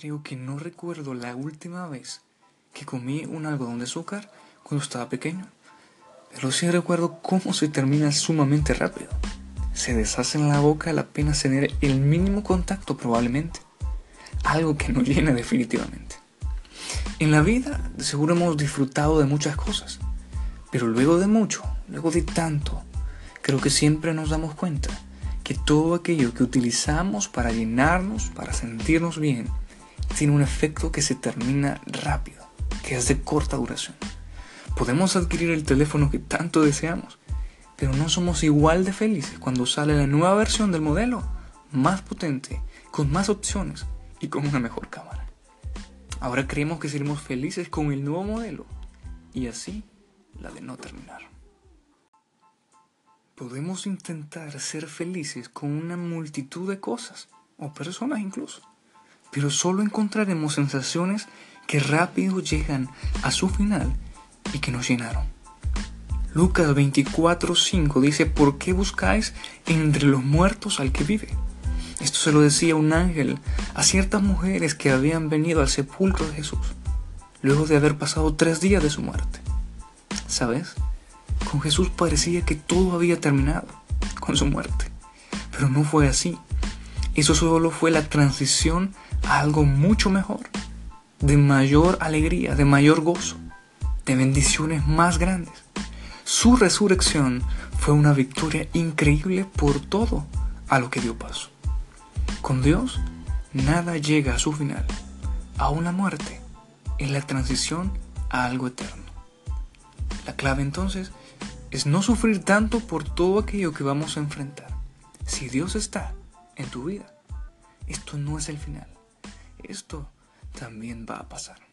creo que no recuerdo la última vez que comí un algodón de azúcar cuando estaba pequeño. Pero sí recuerdo cómo se termina sumamente rápido. Se deshace en la boca al apenas tener el mínimo contacto probablemente. Algo que nos llena definitivamente. En la vida seguro hemos disfrutado de muchas cosas. Pero luego de mucho, luego de tanto, creo que siempre nos damos cuenta que todo aquello que utilizamos para llenarnos, para sentirnos bien, tiene un efecto que se termina rápido, que es de corta duración. Podemos adquirir el teléfono que tanto deseamos, pero no somos igual de felices cuando sale la nueva versión del modelo, más potente, con más opciones y con una mejor cámara. Ahora creemos que seremos felices con el nuevo modelo y así la de no terminar. Podemos intentar ser felices con una multitud de cosas, o personas incluso, pero solo encontraremos sensaciones que rápido llegan a su final y que nos llenaron. Lucas 24:5 dice, ¿por qué buscáis entre los muertos al que vive? Esto se lo decía un ángel a ciertas mujeres que habían venido al sepulcro de Jesús, luego de haber pasado tres días de su muerte. ¿Sabes? Con Jesús parecía que todo había terminado con su muerte, pero no fue así. Eso solo fue la transición a algo mucho mejor, de mayor alegría, de mayor gozo, de bendiciones más grandes. Su resurrección fue una victoria increíble por todo a lo que dio paso. Con Dios, nada llega a su final. Aún la muerte es la transición a algo eterno. La clave entonces es no sufrir tanto por todo aquello que vamos a enfrentar. Si Dios está en tu vida, esto no es el final. Esto también va a pasar.